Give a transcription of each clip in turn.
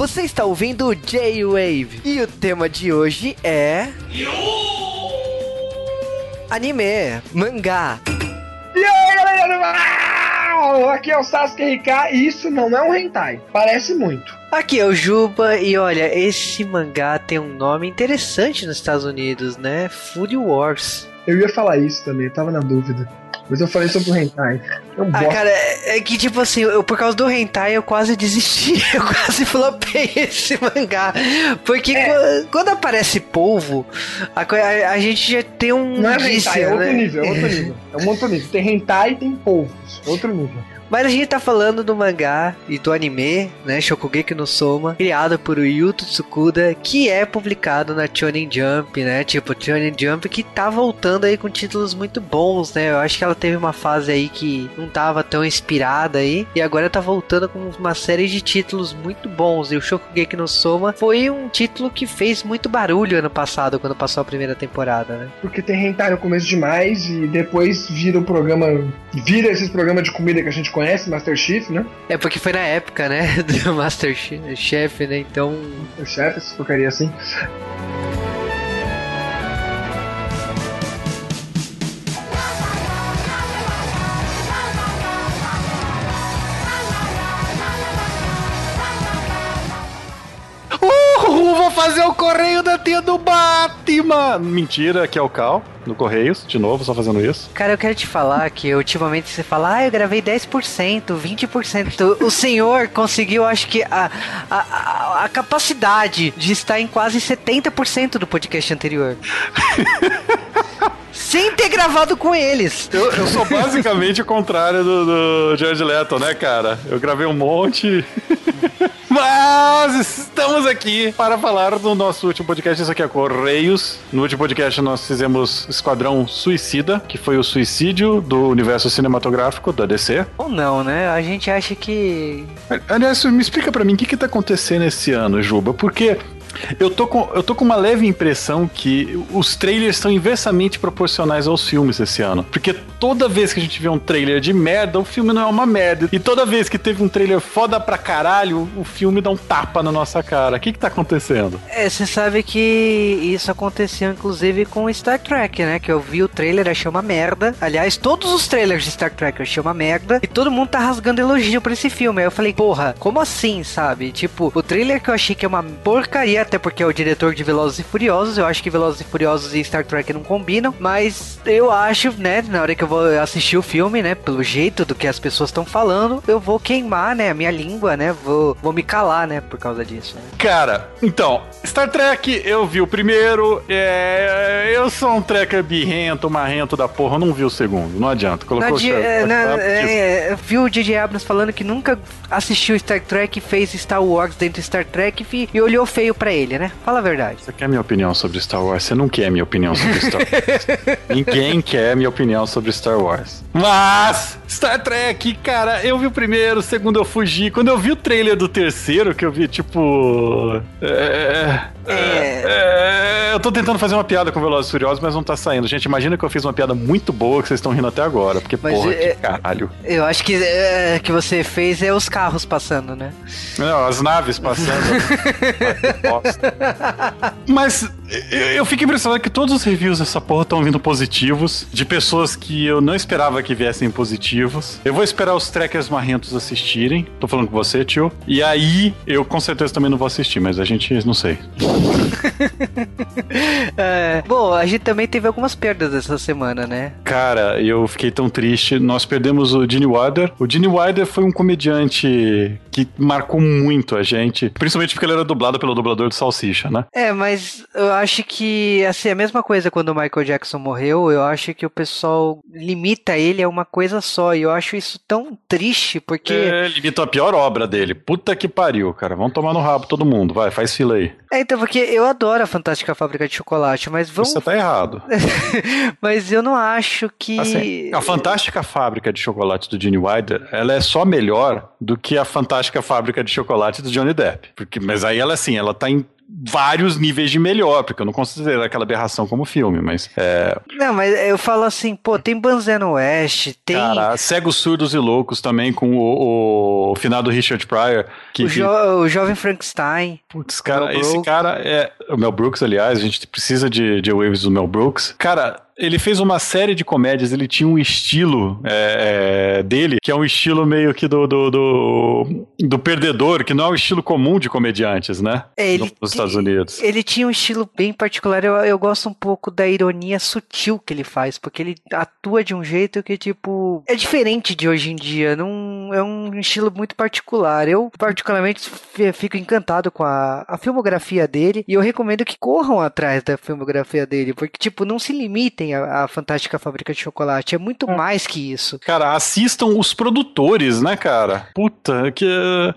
Você está ouvindo o J-Wave e o tema de hoje é. Anime, mangá. E aí, galera? Aqui é o Sasuke RK e isso não é um hentai. Parece muito. Aqui é o Juba e olha, esse mangá tem um nome interessante nos Estados Unidos, né? Food Wars. Eu ia falar isso também, eu tava na dúvida. Mas eu falei sobre o hentai. Um Ah, bosta. cara, é é que tipo assim, eu, por causa do hentai eu quase desisti, eu quase flopei esse mangá. Porque É. qu- quando aparece polvo, a, a- a gente já tem um Não é hentai, é outro né? nível, é outro nível. É um outro nível. Tem hentai e tem polvos. Outro nível. Mas a gente tá falando do mangá e do anime, né, Shokugeki no Soma, criado por Yuto Tsukuda, que é publicado na Shonen Jump, né? Tipo, Shonen Jump que tá voltando aí com títulos muito bons, né? Eu acho que ela teve uma fase aí que não tava tão inspirada aí, e agora tá voltando com uma série de títulos muito bons. E o Shokugeki no Soma foi um título que fez muito barulho ano passado, quando passou a primeira temporada, né? Porque tem hentai no começo demais e depois vira o programa. Vira esses programas de comida que a gente conhece, Master Chief, né? É porque foi na época, né, do Master Chef, né? Então, O chefe, essa porcaria assim. Do Batman! Mentira, aqui é o Cal, no Correios, de novo, só fazendo isso. Cara, eu quero te falar que ultimamente você fala, ah, eu gravei 10%, 20%. O senhor conseguiu, acho que, a, a, a, a capacidade de estar em quase 70% do podcast anterior. Sem ter gravado com eles. Eu, eu sou basicamente o contrário do, do George Leto, né, cara? Eu gravei um monte. Mas estamos aqui para falar do nosso último podcast. Isso aqui é Correios. No último podcast nós fizemos Esquadrão Suicida, que foi o suicídio do universo cinematográfico da DC. Ou não, né? A gente acha que. Aliás, me explica pra mim o que, que tá acontecendo esse ano, Juba, porque eu tô, com, eu tô com uma leve impressão que os trailers são inversamente proporcionais aos filmes esse ano. Porque toda vez que a gente vê um trailer de merda, o filme não é uma merda. E toda vez que teve um trailer foda pra caralho, o filme dá um tapa na nossa cara. O que que tá acontecendo? É, você sabe que isso aconteceu inclusive com Star Trek, né? Que eu vi o trailer, achei uma merda. Aliás, todos os trailers de Star Trek eu achei uma merda. E todo mundo tá rasgando elogio pra esse filme. Aí eu falei, porra, como assim, sabe? Tipo, o trailer que eu achei que é uma porcaria, até porque é o diretor de Velozes e Furiosos. Eu acho que Velozes e Furiosos e Star Trek não combinam. Mas eu acho, né, na hora que eu vou assistir o filme, né, pelo jeito do que as pessoas estão falando, eu vou queimar, né, a minha língua, né? Vou, vou me calar, né, por causa disso. Né? Cara, então, Star Trek eu vi o primeiro, é, eu sou um trekker birrento, marrento da porra, eu não vi o segundo, não adianta. Colocou Na o di- Star- é, na- é, eu vi o J.J. Abrams falando que nunca assistiu Star Trek fez Star Wars dentro de Star Trek e olhou feio pra ele, né? Fala a verdade. Você quer minha opinião sobre Star Wars? Você não quer minha opinião sobre Star Wars. Ninguém quer minha opinião sobre Star Wars. Mas, Star Trek, cara, eu vi o primeiro, o segundo eu fugi. Quando eu vi o trailer do terceiro, que eu vi, tipo. É. é, é, eu tô tentando fazer uma piada com Velozes e Furiosos, mas não tá saindo. Gente, imagina que eu fiz uma piada muito boa que vocês estão rindo até agora. Porque, Mas porra, é- que caralho. Eu acho que é, que você fez é os carros passando, né? Não, as naves passando. Bosta. Mas eu, eu fico impressionado que todos os reviews dessa porra estão vindo positivos, de pessoas que eu não esperava que viessem positivos. Eu vou esperar os trackers marrentos assistirem. Tô falando com você, tio. E aí, eu com certeza também não vou assistir, mas a gente não sei. É, bom, a gente também teve algumas perdas essa semana, né? Cara, eu fiquei tão triste. Nós perdemos o Gene Wilder. O Gene Wilder foi um comediante que marcou muito a gente, principalmente porque ele era dublado pelo dublador do Salsicha, né? É, mas eu acho que, assim, a mesma coisa quando o Michael Jackson morreu, eu acho que o pessoal limita ele a uma coisa só, e eu acho isso tão triste, porque... É, ele imitou a pior obra dele. Puta que pariu, cara. Vamos tomar no rabo todo mundo. Vai, faz fila aí. É, então, porque eu adoro a Fantástica Fábrica de Chocolate, mas vamos... Você tá errado. mas eu não acho que... Assim, a Fantástica Fábrica de Chocolate do Gene Wilder, ela é só melhor do que a Fantástica Fábrica de Chocolate do Johnny Depp. Porque, mas aí ela, assim, ela tá em vários níveis de melhor, porque eu não considero aquela aberração como filme, mas. É... Não, mas eu falo assim, pô, tem Banzano West, tem. Cara, Cegos, Surdos e Loucos também, com o, o finado Richard Pryor. Que, o, jo o Jovem Frankenstein. Putz, cara, esse cara é. O Mel Brooks, aliás, a gente precisa de, de waves do Mel Brooks. Cara, ele fez uma série de comédias, ele tinha um estilo é, é, dele, que é um estilo meio que do, do, do, do, perdedor, que não é o estilo comum de comediantes, né? É, ele, Nos Estados Unidos. Ele tinha um estilo bem particular. Eu, eu gosto um pouco da ironia sutil que ele faz, porque ele atua de um jeito que, tipo, é diferente de hoje em dia. Não, é um estilo muito particular. Eu, particularmente, fico encantado com a, a filmografia dele e eu recomendo que corram atrás da filmografia dele, porque, tipo, não se limitem a, a Fantástica Fábrica de Chocolate. É muito é. mais que isso. Cara, assistam os produtores, né, cara? Puta, que.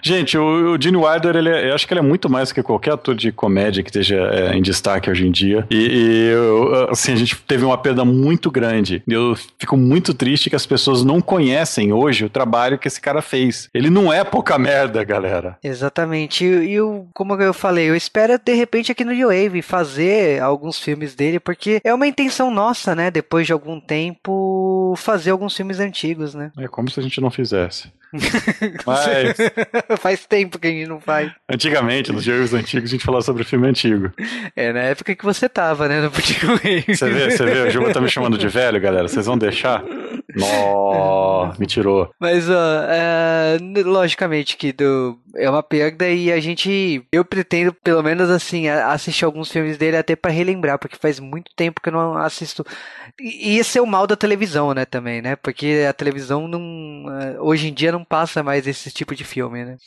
Gente, o, o Gene Wilder, ele é, eu acho que ele é muito mais que qualquer ator de comédia que esteja é, em destaque hoje em dia. E, e eu, assim, a gente teve uma perda muito grande. Eu fico muito triste que as pessoas não conhecem hoje o trabalho que esse cara fez. Ele não é pouca merda, galera. Exatamente. E, eu, como eu falei, eu espero de repente aqui no New Wave fazer alguns filmes dele, porque é uma intenção nossa né? Depois de algum tempo, fazer alguns filmes antigos, né? É como se a gente não fizesse. Mas. faz tempo que a gente não faz. Antigamente, nos jogos antigos, a gente falava sobre filme antigo. É, na época que você tava, né? No Você vê, você vê, o Juba tá me chamando de velho, galera. Vocês vão deixar? Nó, me tirou. Mas, ó, é, logicamente que do, é uma perda e a gente. Eu pretendo, pelo menos assim, assistir alguns filmes dele até para relembrar, porque faz muito tempo que eu não assisto. E esse é o mal da televisão, né, também, né? Porque a televisão não. É, hoje em dia não passa mais esse tipo de filme, né?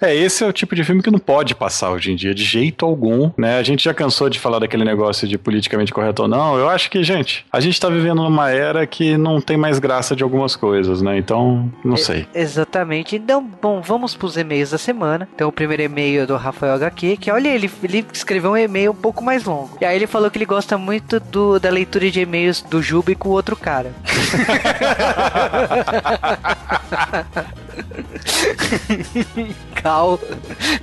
É, esse é o tipo de filme que não pode passar hoje em dia, de jeito algum, né? A gente já cansou de falar daquele negócio de politicamente correto ou não. Eu acho que, gente, a gente tá vivendo numa era que não tem mais graça de algumas coisas, né? Então, não é, sei. Exatamente. Então, bom, vamos pros e-mails da semana. Então, o primeiro e-mail é do Rafael HQ, que olha, ele, ele escreveu um e-mail um pouco mais longo. E aí ele falou que ele gosta muito do, da leitura de e-mails do Juba com o outro cara. Cal,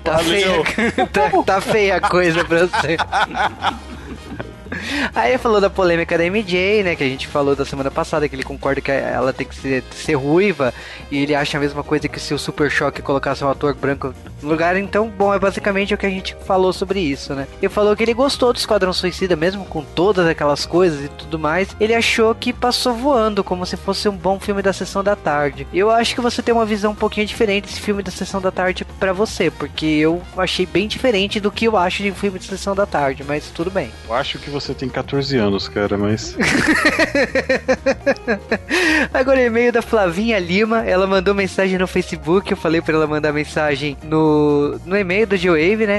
tá feia, tá, tá feia a coisa pra você. Aí falou da polêmica da MJ, né? Que a gente falou da semana passada, que ele concorda que ela tem que ser, ser ruiva. E ele acha a mesma coisa que se o Super Choque colocasse um ator branco no lugar. Então, bom, é basicamente o que a gente falou sobre isso, né? Ele falou que ele gostou do Esquadrão Suicida, mesmo com todas aquelas coisas e tudo mais. Ele achou que passou voando, como se fosse um bom filme da sessão da tarde. Eu acho que você tem uma visão um pouquinho diferente desse filme da sessão da tarde para você, porque eu achei bem diferente do que eu acho de um filme de sessão da tarde, mas tudo bem. Eu acho que você tem 14 anos, cara, mas. Agora, e-mail da Flavinha Lima. Ela mandou mensagem no Facebook. Eu falei para ela mandar mensagem no, no e-mail do G-Wave, né?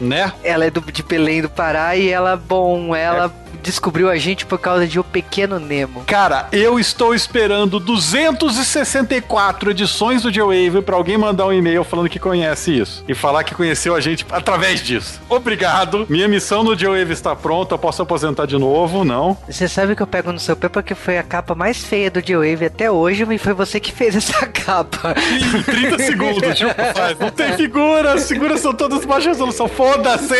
né? Ela é do, de Belém do Pará e ela, bom, ela. Descobriu a gente por causa de O Pequeno Nemo. Cara, eu estou esperando 264 edições do J-Wave pra alguém mandar um e-mail falando que conhece isso. E falar que conheceu a gente através disso. Obrigado. Minha missão no J-Wave está pronta. Eu posso aposentar de novo, não? Você sabe que eu pego no seu pé porque foi a capa mais feia do J-Wave até hoje e foi você que fez essa capa. Em 30 segundos, tipo, faz. Não tem figura, as figuras são todas baixa resolução. Foda-se!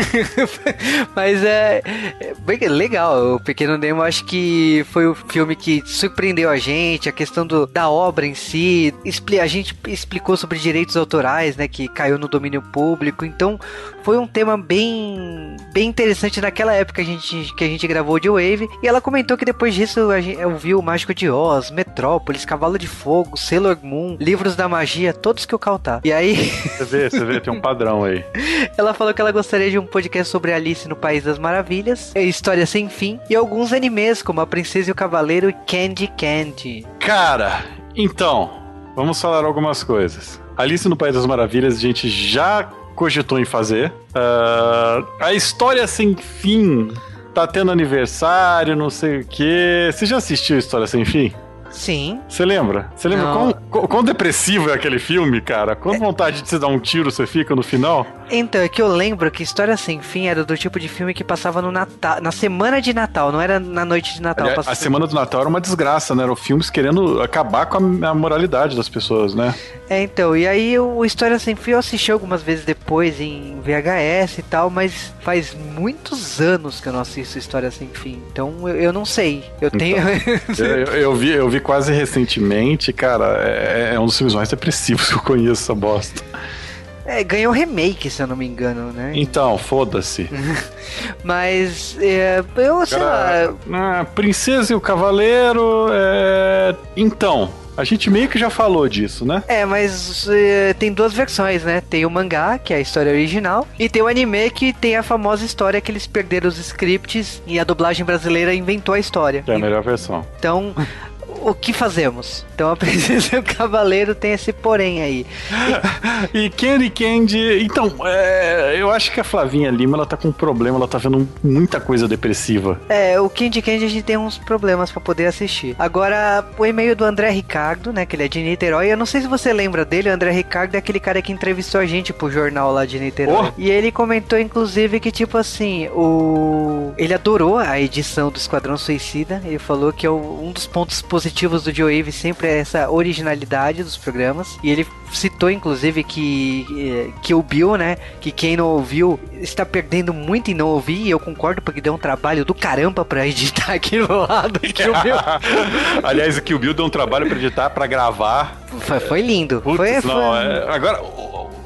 Mas é. É bem legal. O Pequeno Nemo acho que foi o filme que surpreendeu a gente, a questão do, da obra em si. A gente explicou sobre direitos autorais, né, que caiu no domínio público. Então, foi um tema bem bem interessante naquela época que a gente, que a gente gravou de Wave. E ela comentou que depois disso a gente ouviu o Mágico de Oz, Metrópolis, Cavalo de Fogo, Sailor Moon, Livros da Magia, todos que o Caltar. E aí. Você vê, você vê, tem um padrão aí. ela falou que ela gostaria de um podcast sobre Alice no País das Maravilhas, História Sem Fim e alguns animes como A Princesa e o Cavaleiro e Candy Candy. Cara, então, vamos falar algumas coisas. Alice no País das Maravilhas, a gente já cogitou em fazer. Uh, a história sem fim tá tendo aniversário, não sei o quê. Você já assistiu História Sem Fim? Sim. Você lembra? Você lembra quão, quão- quão depressivo é aquele filme, cara? Quanta vontade de você dar um tiro você fica no final? Então, é que eu lembro que História Sem Fim era do tipo de filme que passava no Natal, na semana de Natal, não era na noite de Natal. Aliás, a semana do Natal era uma desgraça, né? Eram filmes querendo acabar com a, a moralidade das pessoas, né? É, então, e aí o História Sem Fim eu assisti algumas vezes depois em VHS e tal, mas faz muitos anos que eu não assisto História Sem Fim, então eu, eu não sei. Eu tenho. Eu, eu- eu vi, eu vi quase recentemente, cara, é, é um dos filmes mais depressivos que eu conheço, essa bosta. É, ganhou remake, se eu não me engano, né? Então, foda-se. Mas é, eu, sei Cara, lá. Princesa e o Cavaleiro. é, Então, a gente meio que já falou disso, né? É, mas é, tem duas versões, né? Tem o mangá, que é a história original, e tem o anime, que tem a famosa história que eles perderam os scripts e a dublagem brasileira inventou a história. É a melhor versão. Então, o que fazemos? Então a Princesa e o Cavaleiro tem esse porém aí. E Candy Candy. Então, é, eu acho que a Flavinha Lima ela tá com um problema, ela tá vendo muita coisa depressiva. É, o Candy Candy a gente tem uns problemas pra poder assistir. Agora, o e-mail do André Ricardo, né, que ele é de Niterói, eu não sei se você lembra dele, o André Ricardo é aquele cara que entrevistou a gente pro jornal lá de Niterói. Oh. E ele comentou, inclusive, que, tipo assim, o... Ele adorou a edição do Esquadrão Suicida, ele falou que é um dos pontos positivos do Joe Wave sempre é essa originalidade dos programas, e ele citou, inclusive, que, eh, que o Bill, né, que quem não ouviu está perdendo muito em não ouvir, e eu concordo, porque deu um trabalho do caramba pra editar aqui do lado, que o Bill... Aliás, o que o Bill deu um trabalho pra editar, pra gravar. Foi, foi lindo. Putz, foi, não, foi- é- agora,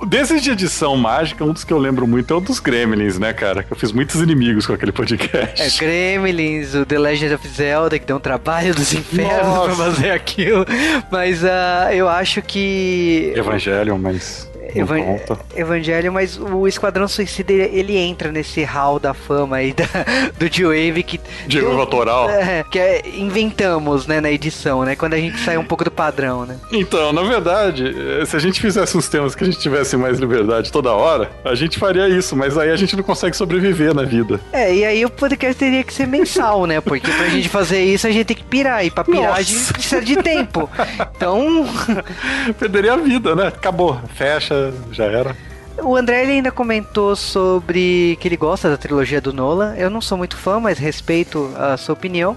desses de edição mágica, um dos que eu lembro muito é o dos Gremlins, né, cara? Que eu fiz muitos inimigos com aquele É, podcast. Gremlins, o The Legend of Zelda, que deu um trabalho dos infernos Nossa. pra fazer aquilo. Mas ah, eu acho que. Evangelion, mas. Evan- conta. Evangelho, mas o Esquadrão Suicida ele, entra nesse hall da fama aí da, do G-Wave que. Deu- autoral. É, que é, inventamos, né, na edição, né? Quando a gente sai um pouco do padrão, né? Então, na verdade, eh, se a gente fizesse uns temas que a gente tivesse mais liberdade toda hora, a gente faria isso, mas aí a gente não consegue sobreviver na vida. É, e aí o podcast teria que ser mensal, né? Porque pra gente fazer isso a gente tem que pirar. E pra pirar a gente Nossa. precisa de tempo. Então. Perderia a vida, né? Acabou, fecha, já era. O André ele ainda comentou sobre que ele gosta da trilogia do Nolan. Eu não sou muito fã, mas respeito a sua opinião.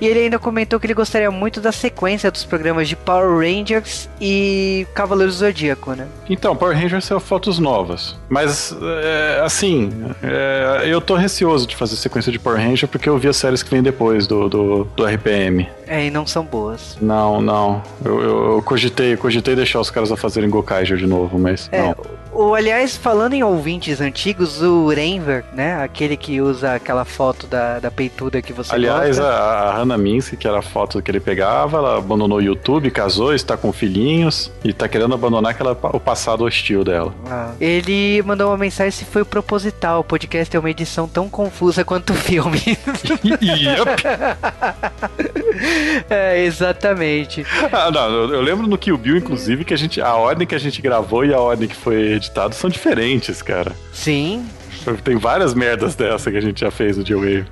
E ele ainda comentou que ele gostaria muito da sequência dos programas de Power Rangers e Cavaleiros do Zodíaco, né? Então, Power Rangers são fotos novas. Mas, é, assim, é, eu tô receoso de fazer sequência de Power Ranger porque eu vi as séries que vêm depois do, do, do RPM. É, e não são boas. Não, não. Eu, eu, eu cogitei, cogitei deixar os caras a fazerem Gokaiger de novo, mas É, não. O, aliás, falando em ouvintes antigos, o Renver, né? Aquele que usa aquela foto da, da peituda que você Aliás, gosta. a, a Hannah Minsky, que era a foto que ele pegava, ela abandonou o YouTube, casou, está com filhinhos e tá querendo abandonar aquela, o passado hostil dela. Ah. Ele mandou uma mensagem se foi proposital. O podcast é uma edição tão confusa quanto o filme. Yup. é, exatamente. Ah, não, eu, eu lembro no Kill Bill, inclusive, que a gente, a ordem que a gente gravou e a ordem que foi editado são diferentes, cara. Sim. Tem várias merdas dessa que a gente já fez no G-Wave.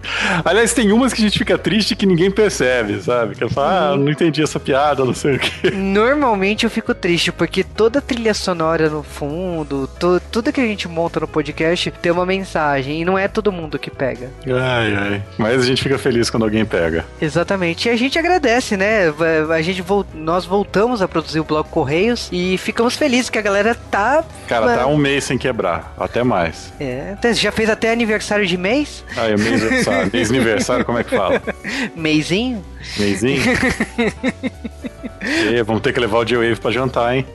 Aliás, tem umas que a gente fica triste que ninguém percebe, sabe? Que fala, ah, não entendi essa piada, não sei o quê. Normalmente eu fico triste porque toda trilha sonora no fundo, to- tudo que a gente monta no podcast tem uma mensagem e não é todo mundo que pega. Ai, ai. Mas a gente fica feliz quando alguém pega. Exatamente. E a gente agradece, né? A gente vol- nós voltamos a produzir o blog Correios e ficamos felizes que a galera tá. Cara, tá um mês sem quebrar. Até mais. É, já fez até aniversário de mês? Ah, é mês aniversário. mês aniversário, como é que fala? Mêsinho? Mêsinho? E, vamos ter que levar o G-Wave pra jantar, hein?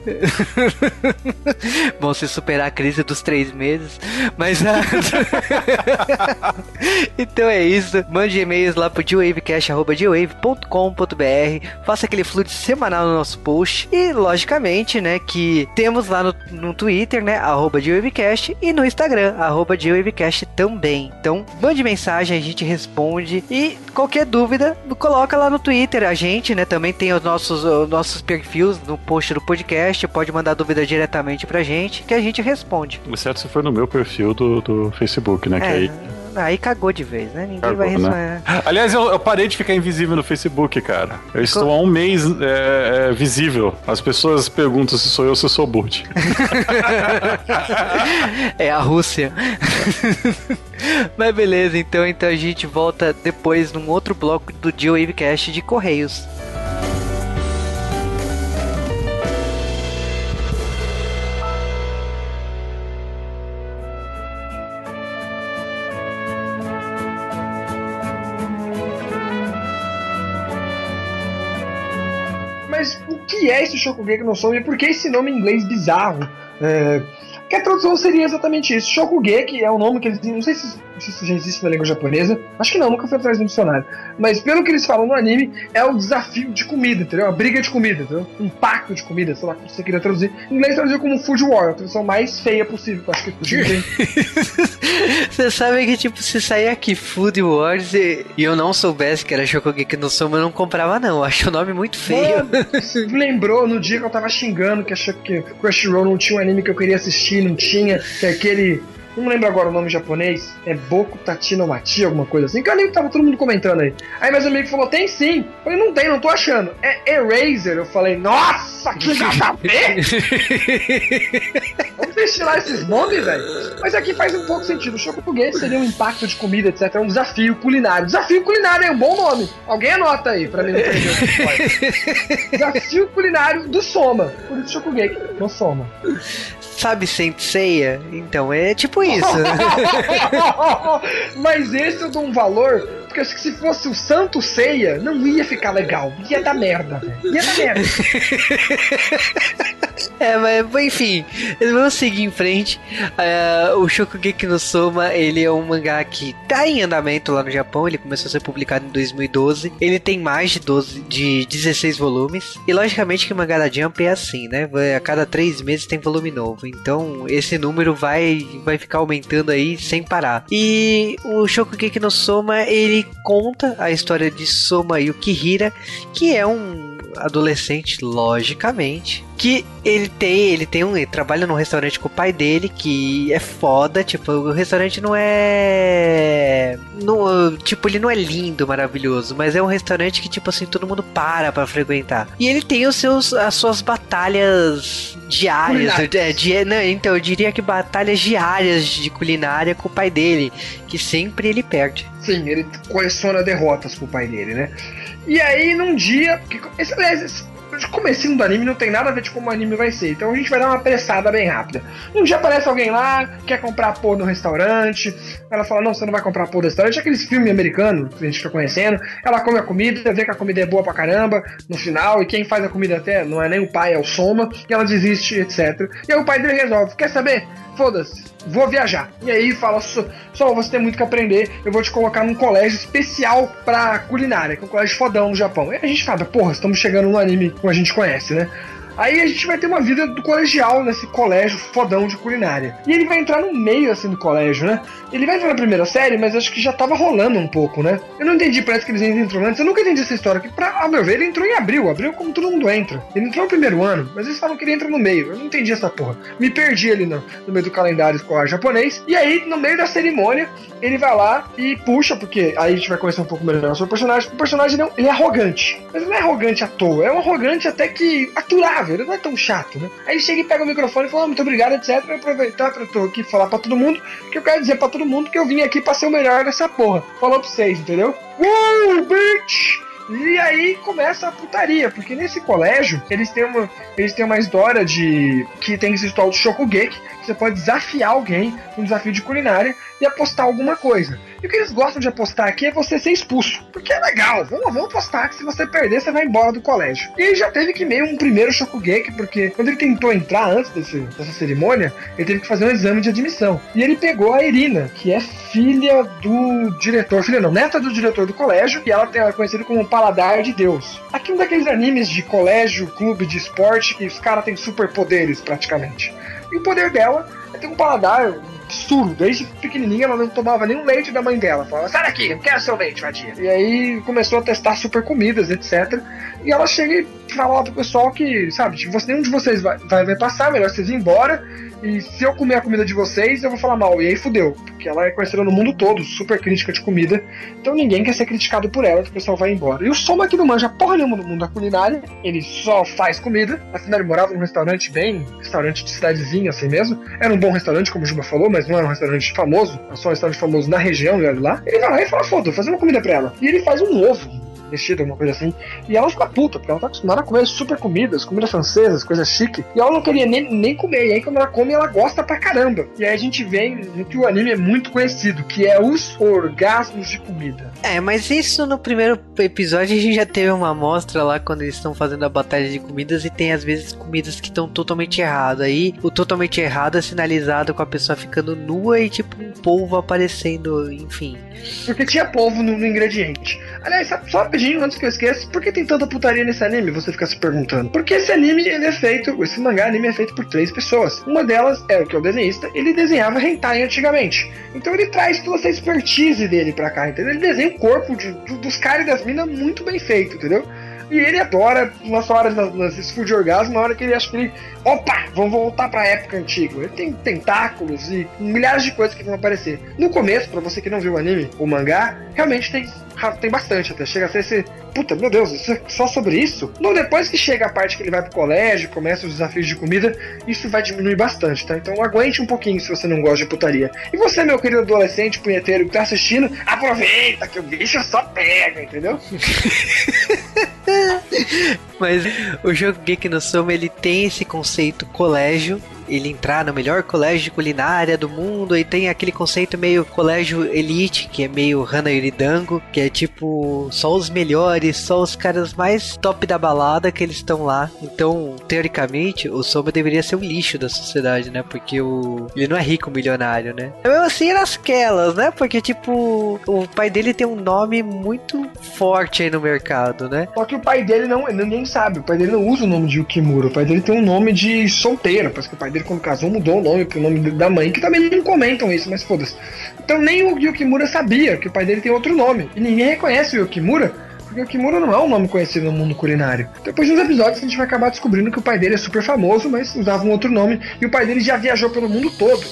Vão se superar a crise dos três meses. Mas. então é isso. Mande e-mails lá pro gewavecast.com.br. Faça aquele fluxo semanal no nosso post. E, logicamente, né, que temos lá no, no Twitter, né, arroba gewavecast. E no Instagram, arroba gewavecast também. Então, mande mensagem, a gente responde. E qualquer dúvida, coloca lá no Twitter. A gente, né, também tem os nossos, os nossos perfis no post do podcast. Pode mandar dúvida diretamente pra gente, que a gente responde. Exceto se for no meu perfil do, do Facebook, né? Que É, aí Aí cagou de vez, né? Ninguém Cagou, vai né? responder. Aliás, eu, eu parei de ficar invisível no Facebook, cara. Eu estou há um mês é, é, visível. As pessoas perguntam se sou eu ou se sou boot. É a Rússia. Mas beleza, então, então a gente volta depois num outro bloco do G-Wavecast de Correios. Shokugeki no Soma e por que esse nome em inglês bizarro? É, que a tradução seria exatamente isso. Shokugeki é o nome que eles não sei se, se isso já existe na língua japonesa, acho que não, nunca foi atrás do dicionário. Mas pelo que eles falam no anime, é o desafio de comida, entendeu? A briga de comida, entendeu? Um pacto de comida, sei lá como você queria traduzir. Em inglês traduziu como Food War, a tradução mais feia possível, acho que ter. Você sabe que, tipo, se sair aqui Food Wars e, e eu não soubesse que era Shokugeki no Soma, eu não comprava, não. Eu Acho o nome muito feio. Você lembrou no dia que eu tava xingando que achei que Crunchyroll não tinha um anime que eu queria assistir, não tinha, que é aquele. Não lembro agora o nome japonês. É Boku Tatino Mati, alguma coisa assim. Que eu nem tava todo mundo comentando aí. Aí meus amigos falou, tem sim. Eu falei, não tem, não tô achando. É Eraser. Eu falei, nossa, que ver! Vamos destilar esses nomes, velho. Mas aqui faz um pouco sentido. O Shokugeki seria um impacto de comida, etc. É um desafio culinário. Desafio culinário é um bom nome. Alguém anota aí pra mim não perder história. Desafio culinário do Soma. Por isso Shokugeki no Soma. Sabe Senseiya? Então, é tipo isso. Mas esse eu dou um valor, porque acho que se fosse o Santo Ceia, não ia ficar legal. Ia dar merda. Ia dar merda. É, mas enfim, vamos seguir em frente. É, o Shokugeki no Soma, ele é um mangá que tá em andamento lá no Japão. Ele começou a ser publicado em 2012. Ele tem mais de 12, de 16 volumes. E logicamente que o mangá da Jump é assim, né? A cada três meses tem volume novo. Então esse número vai, vai ficar aumentando aí sem parar. E o Shokugeki no Soma, ele conta a história de Soma Yukihira, que é um adolescente, logicamente, que ele tem, ele tem um, ele trabalha num restaurante com o pai dele, que é foda, tipo, o restaurante não é, não, tipo, ele não é lindo, maravilhoso, mas é um restaurante que tipo assim, todo mundo para pra frequentar. E ele tem os seus as suas batalhas diárias, é, di- não, então eu diria que batalhas diárias de culinária com o pai dele, que sempre ele perde. Sim, ele coleciona derrotas com o pai dele, né? E aí, num dia. que- Esse, aliás, esse comecinho do anime não tem nada a ver de como o anime vai ser. Então a gente vai dar uma apressada bem rápida. Um dia aparece alguém lá, quer comprar pô no restaurante. Ela fala: Não, você não vai comprar pô no restaurante. Aqueles filmes americanos que a gente fica conhecendo. Ela come a comida, vê que a comida é boa pra caramba no final. E quem faz a comida até não é nem o pai, é o Soma. E ela desiste, etc. E aí o pai dele resolve: Quer saber? Foda-se, vou viajar. E aí fala: Só, você tem muito que aprender. Eu vou te colocar num colégio especial pra culinária, que é um colégio fodão no Japão. E a gente fala: Porra, estamos chegando no anime como a gente conhece, né? Aí a gente vai ter uma vida do colegial nesse colégio fodão de culinária. E ele vai entrar no meio assim do colégio, né? Ele vai entrar na primeira série, mas acho que já tava rolando um pouco, né? Eu não entendi, parece que eles entram antes. Eu nunca entendi essa história. Que, pra, ao meu ver, ele entrou em abril. Abril, como todo mundo entra. Ele entrou no primeiro ano, mas eles falam que ele entra no meio. Eu não entendi essa porra. Me perdi ali no, no meio do calendário escolar japonês. E aí, no meio da cerimônia, ele vai lá e puxa, porque aí a gente vai conhecer um pouco melhor o seu personagem. O personagem é, um- ele é arrogante. Mas ele não é arrogante à toa. É um arrogante até que aturável. Ele não é tão chato, né? Aí ele chega e pega o microfone e fala: "Ah, muito obrigado, etc. Eu aproveitar pra tô aqui falar pra todo mundo que eu quero dizer pra todo mundo que eu vim aqui pra ser o melhor dessa porra. Falou pra vocês, entendeu? Uh, bitch! E aí começa a putaria, porque nesse colégio eles têm uma, eles têm uma história de que tem esse ritual do Shokugeki, que você pode desafiar alguém num desafio de culinária e apostar alguma coisa. E o que eles gostam de apostar aqui é você ser expulso, porque é legal. Vamos, vamos apostar que se você perder você vai embora do colégio. E aí já teve que meio um primeiro Shokugeki, porque quando ele tentou entrar antes desse- dessa cerimônia, ele teve que fazer um exame de admissão. E ele pegou a Irina, que é filha do diretor, filha não, neta do diretor do colégio, e ela é conhecida como Paladar de Deus. Aqui um daqueles animes de colégio, clube de esporte, que os caras têm superpoderes praticamente. E o poder dela é tem um paladar absurdo. Desde pequenininha ela não tomava nenhum leite da mãe dela. Falava, sai daqui, não quero seu leite, vadia. E aí começou a testar super comidas, etc. E ela chega e fala pro pessoal que, sabe, tipo, nenhum de vocês vai, vai, vai passar, melhor vocês ir embora. E se eu comer a comida de vocês, eu vou falar mal. E aí fudeu. Porque ela é conhecida no mundo todo, super crítica de comida. Então ninguém quer ser criticado por ela, o pessoal vai embora. E o Soma aqui não manja porra nenhuma no mundo da culinária. Ele só faz comida. Afinal, ele morava num restaurante bem, restaurante de cidadezinha assim mesmo. Era um bom restaurante, como o Juba falou, mas não era um restaurante famoso. Era só um restaurante famoso na região, olha lá. Ele vai lá e fala, foda, vou fazer uma comida pra ela. E ele faz um ovo vestida, alguma coisa assim. E ela fica puta, porque ela tá acostumada a comer super comidas, comidas francesas, coisas chique. E ela não queria nem, nem comer. E aí quando ela come, ela gosta pra caramba. E aí a gente vê no que o anime é muito conhecido, que é os orgasmos de comida. É, mas isso no primeiro episódio a gente já teve uma amostra lá quando eles estão fazendo a batalha de comidas e tem às vezes comidas que estão totalmente errado. Aí o totalmente errado é sinalizado com a pessoa ficando nua e tipo um polvo aparecendo, enfim. Porque tinha polvo no, no ingrediente. Aliás, só rapidinho, antes que eu esqueça, por que tem tanta putaria nesse anime? Você fica se perguntando. Porque esse anime, ele é feito, esse mangá anime é feito por três pessoas. Uma delas é o que é o desenhista, ele desenhava hentai antigamente. Então ele traz toda essa expertise dele pra cá, entendeu? Ele desenha o corpo de, dos caras e das minas muito bem feito, entendeu? E ele adora, nessa hora, nesse full de orgasmo, na hora que ele acha que ele. Opa, vamos voltar pra época antiga. Ele tem tentáculos e milhares de coisas que vão aparecer. No começo, para você que não viu o anime, o mangá, realmente tem tem bastante até. Chega a ser esse. Puta, meu Deus, isso é só sobre isso? Não, depois que chega a parte que ele vai pro colégio, começa os desafios de comida, isso vai diminuir bastante, tá? Então aguente um pouquinho se você não gosta de putaria. E você, meu querido adolescente punheteiro que tá assistindo, aproveita que o bicho só pega, entendeu? Mas o jogo Geek no Soma ele tem esse conceito colégio ele entrar no melhor colégio de culinária do mundo e tem aquele conceito meio colégio elite, que é meio Hana Yuridango, que é tipo só os melhores, só os caras mais top da balada que eles estão lá. Então, teoricamente, o Soma deveria ser um lixo da sociedade, né? Porque o ele não é rico milionário, né? Mesmo assim, nasquelas, né? Porque tipo, o pai dele tem um nome muito forte aí no mercado, né? Só que o pai dele não, ninguém sabe, o pai dele não usa o nome de Yukimura, o pai dele tem um nome de solteiro, parece que o pai dele dele quando casou mudou o nome pro nome da mãe, que também não comentam isso, mas foda-se. Então nem o Yukimura sabia que o pai dele tem outro nome. E ninguém reconhece o Yukimura, porque o Yukimura não é um nome conhecido no mundo culinário. Depois de uns episódios a gente vai acabar descobrindo que o pai dele é super famoso, mas usava um outro nome, e o pai dele já viajou pelo mundo todo.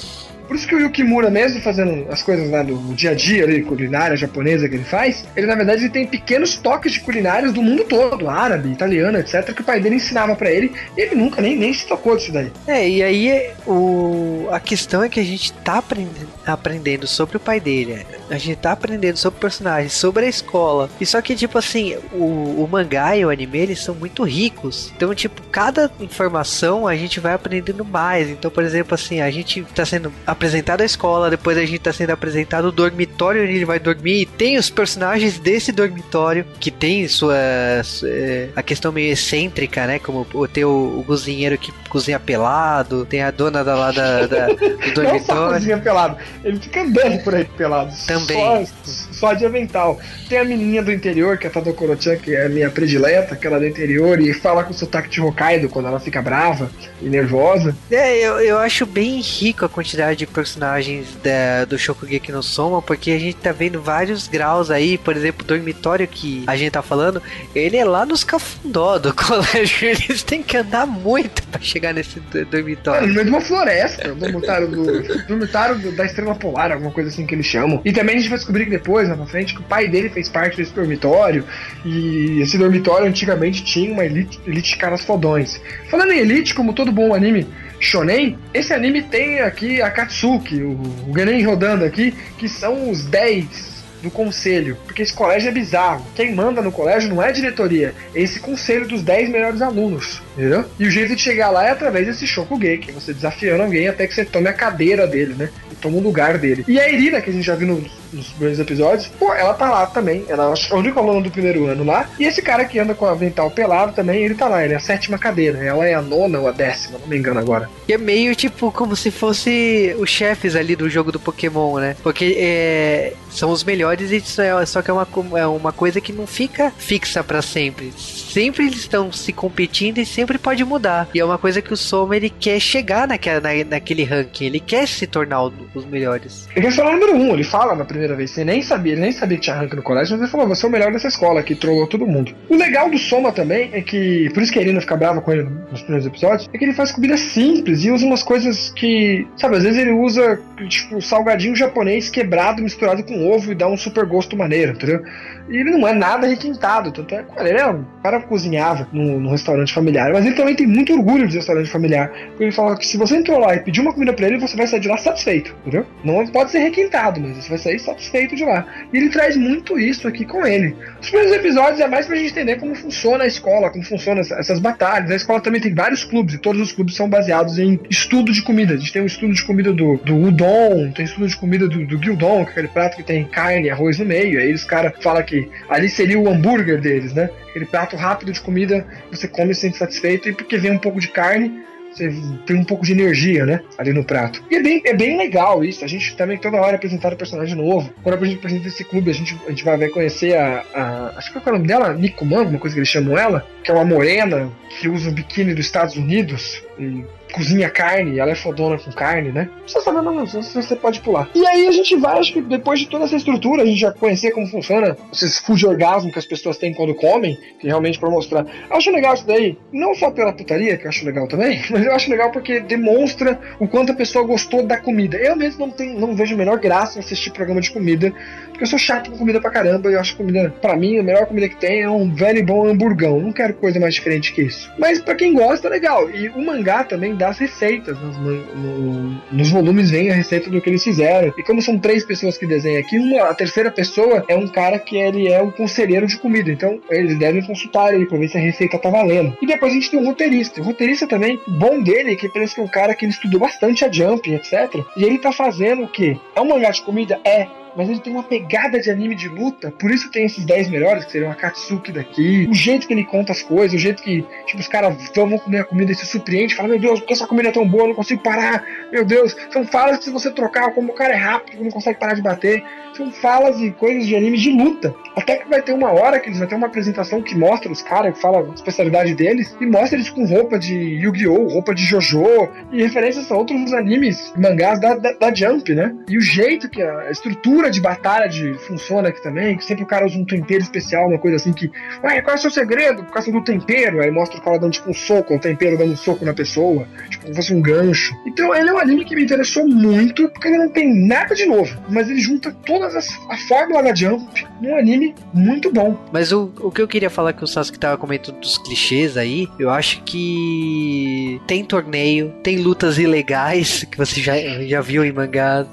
Por isso que o Yukimura, mesmo fazendo as coisas lá do dia a dia, ali, culinária japonesa que ele faz, ele na verdade ele tem pequenos toques de culinárias do mundo todo, árabe, italiano, etc., que o pai dele ensinava para ele e ele nunca nem, nem se tocou disso daí. É, e aí o, a questão é que a gente tá aprendendo, aprendendo sobre o pai dele, a gente tá aprendendo sobre o personagem, sobre a escola. E só que, tipo assim, o, o mangá e o anime eles são muito ricos. Então, tipo, cada informação a gente vai aprendendo mais. Então, por exemplo, assim, a gente tá sendo apresentado a escola, depois a gente tá sendo apresentado o dormitório onde ele vai dormir, e tem os personagens desse dormitório, que tem sua, sua a questão meio excêntrica, né? Como tem o, o cozinheiro que cozinha pelado, tem a dona da lá da, da do dormitório. Não só cozinha pelado, ele fica andando por aí pelado. Também. Só, só de avental. Tem a menininha do interior, que é a Tadokoro-chan, que é a minha predileta, aquela do interior, e fala com o sotaque de Hokkaido quando ela fica brava e nervosa. É, eu, eu acho bem rico a quantidade de personagens da, do Shokugeki no Soma, porque a gente tá vendo vários graus aí, por exemplo, o dormitório que a gente tá falando, ele é lá nos cafundó do colégio, eles têm que andar muito para chegar nesse dormitório. É, no meio de uma floresta, dormitório, do, dormitório do, da Estrela Polar, alguma coisa assim que eles chamam. E também a gente vai descobrir que depois, lá na frente, que o pai dele fez parte desse dormitório, e esse dormitório antigamente tinha uma elite, elite de caras fodões. Falando em elite, como todo bom anime shonen, esse anime tem aqui a Katsuki, o, o rodando aqui, que são os 10 do conselho, porque esse colégio é bizarro. Quem manda no colégio não é a diretoria, é esse conselho dos 10 melhores alunos, entendeu? E o jeito de chegar lá é através desse Shokugeki, você desafiando alguém até que você tome a cadeira dele, né? E toma o lugar dele. E a Irina, que a gente já viu nos, nos primeiros episódios, pô, ela tá lá também. Ela é a única aluna do primeiro ano lá. E esse cara que anda com a avental pelado também, ele tá lá, ele é a sétima cadeira. Ela é a nona ou a décima, não me engano agora. E é meio tipo como se fosse os chefes ali do jogo do Pokémon, né? Porque é, são os melhores e é, só que é uma, é uma coisa que não fica fixa para sempre. Sempre eles estão se competindo e sempre pode mudar. E é uma coisa que o Soma ele quer chegar naquela, na, naquele ranking, ele quer se tornar um dos melhores. Ele quer ser o número um, ele fala na primeira vez. Você nem sabia, ele nem sabia que tinha ranking no colégio, mas ele falou: você é o melhor dessa escola, que trollou todo mundo. O legal do Soma também é que, por isso que a Irina fica brava com ele nos primeiros episódios, é que ele faz comida simples e usa umas coisas que, sabe, às vezes ele usa, tipo, salgadinho japonês quebrado misturado com ovo e dá um super gosto maneiro, entendeu? E ele não é nada requintado, tanto é ele é um cara que cozinhava no, no, restaurante familiar, mas ele também tem muito orgulho de restaurante familiar. Porque ele fala que se você entrou lá e pediu uma comida para ele, você vai sair de lá satisfeito, entendeu? Não pode ser requintado, mas você vai sair satisfeito de lá. E ele traz muito isso aqui com ele. Os primeiros episódios é mais pra gente entender como funciona a escola, como funcionam essas batalhas. A escola também tem vários clubes, e todos os clubes são baseados em estudo de comida. A gente tem um estudo de comida do, do udon, tem estudo de comida do, do gyudon, que é aquele prato que tem carne e arroz no meio. Aí os caras falam que ali seria o hambúrguer deles, né? Aquele prato rápido de comida, você come se sente satisfeito e porque vem um pouco de carne, você tem um pouco de energia, né? Ali no prato. E é bem, é bem legal isso. A gente também toda hora é apresentar um personagem novo. Quando a gente apresenta esse clube, a gente, a gente vai, conhecer a, a. Acho que é o nome dela? Nikuman, alguma coisa que eles chamam ela. Que é uma morena que usa um biquíni dos Estados Unidos. E cozinha carne, ela é fodona com carne, né? Precisa saber, não, você pode pular. E aí a gente vai, acho que depois de toda essa estrutura, a gente já conhecer como funciona esses food orgasmo que as pessoas têm quando comem, que realmente para mostrar. Acho legal isso daí, não só pela putaria, que eu acho legal também, mas eu acho legal porque demonstra o quanto a pessoa gostou da comida. Eu mesmo não, tenho, não vejo menor graça em assistir programa de comida, porque eu sou chato com comida pra caramba, eu acho comida, para mim, a melhor comida que tem é um velho e bom hamburgão. Não quero coisa mais diferente que isso. Mas para quem gosta, legal. E o mangá também dá as receitas. Nos, no, nos volumes vem a receita do que eles fizeram. E como são três pessoas que desenham aqui, uma, a terceira pessoa é um cara que ele é o conselheiro de comida. Então eles devem consultar ele pra ver se a receita tá valendo. E depois a gente tem um roteirista. O roteirista também, bom dele, que parece que é um cara que ele estudou bastante a Jump, etc. E ele tá fazendo o quê? É um mangá de comida? É mas ele tem uma pegada de anime de luta, por isso tem esses 10 melhores, que seriam a Katsuki daqui, o jeito que ele conta as coisas, o jeito que, tipo, os caras vão comer a comida e se surpreende, fala, meu Deus, porque essa comida é tão boa, eu não consigo parar, meu Deus, são falas que se você trocar, como o cara é rápido, não consegue parar de bater, são falas e coisas de anime de luta. Até que vai ter uma hora que eles vão ter uma apresentação que mostra os caras, que fala a especialidade deles, e mostra eles com roupa de Yu-Gi-Oh!, roupa de JoJo, e referências a outros animes, mangás da, da, da Jump, né? E o jeito que a estrutura de batalha de funciona aqui também, que sempre o cara usa um tempero especial, uma coisa assim que. Ué, qual é o seu segredo? Por causa do tempero. Aí mostra o cara dando tipo um soco, um tempero dando um soco na pessoa, tipo como fosse um gancho. Então ele é um anime que me interessou muito, porque ele não tem nada de novo, mas ele junta todas as a fórmula da Jump num anime muito bom. Mas o, o que eu queria falar que o Sasuke tava comentando dos clichês aí, eu acho que tem torneio, tem lutas ilegais que você já, já viu em mangá.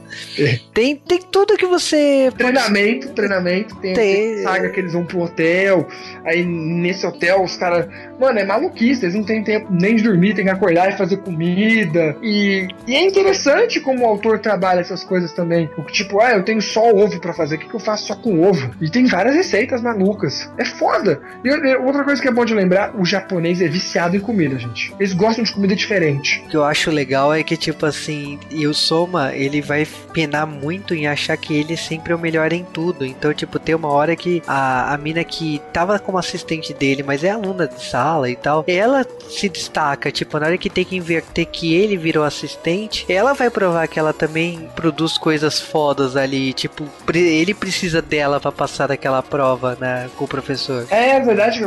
Tem, tem tudo que você. Treinamento, pode... treinamento. Tem, tem saga que eles vão pro hotel. Aí nesse hotel os caras. Mano, é maluquice. Eles não têm tempo nem de dormir, tem que acordar e fazer comida. E, e é interessante como o autor trabalha essas coisas também. O tipo, ah, eu tenho só ovo para fazer. O que, que eu faço só com ovo? E tem várias receitas malucas. É foda. E outra coisa que é bom de lembrar: o japonês é viciado em comida, gente. Eles gostam de comida diferente. O que eu acho legal é que, tipo assim, e o Soma, ele vai penar muito em achar que ele sempre é o melhor em tudo. Então, tipo, tem uma hora que a, a mina que tava como assistente dele, mas é aluna de sala e tal, ela se destaca. Tipo, na hora que tem que inverter que ele virou assistente, ela vai provar que ela também produz coisas fodas ali. Tipo, ele precisa dela para passar daquela prova, né, com o professor. É, é verdade,